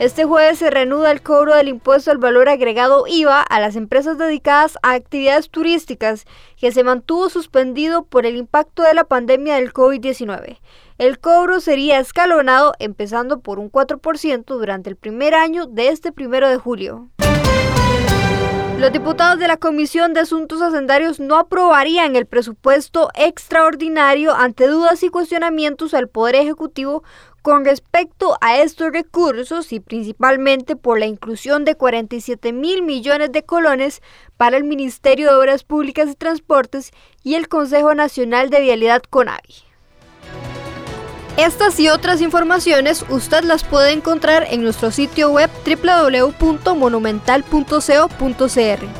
Este jueves se reanuda el cobro del impuesto al valor agregado IVA a las empresas dedicadas a actividades turísticas, que se mantuvo suspendido por el impacto de la pandemia del COVID-19. El cobro sería escalonado empezando por un 4% durante el primer año de este primero de julio. Los diputados de la Comisión de Asuntos Hacendarios no aprobarían el presupuesto extraordinario ante dudas y cuestionamientos al Poder Ejecutivo con respecto a estos recursos y principalmente por la inclusión de 47 mil millones de colones para el Ministerio de Obras Públicas y Transportes y el Consejo Nacional de Vialidad CONAVI. Estas y otras informaciones usted las puede encontrar en nuestro sitio web www.monumental.co.cr.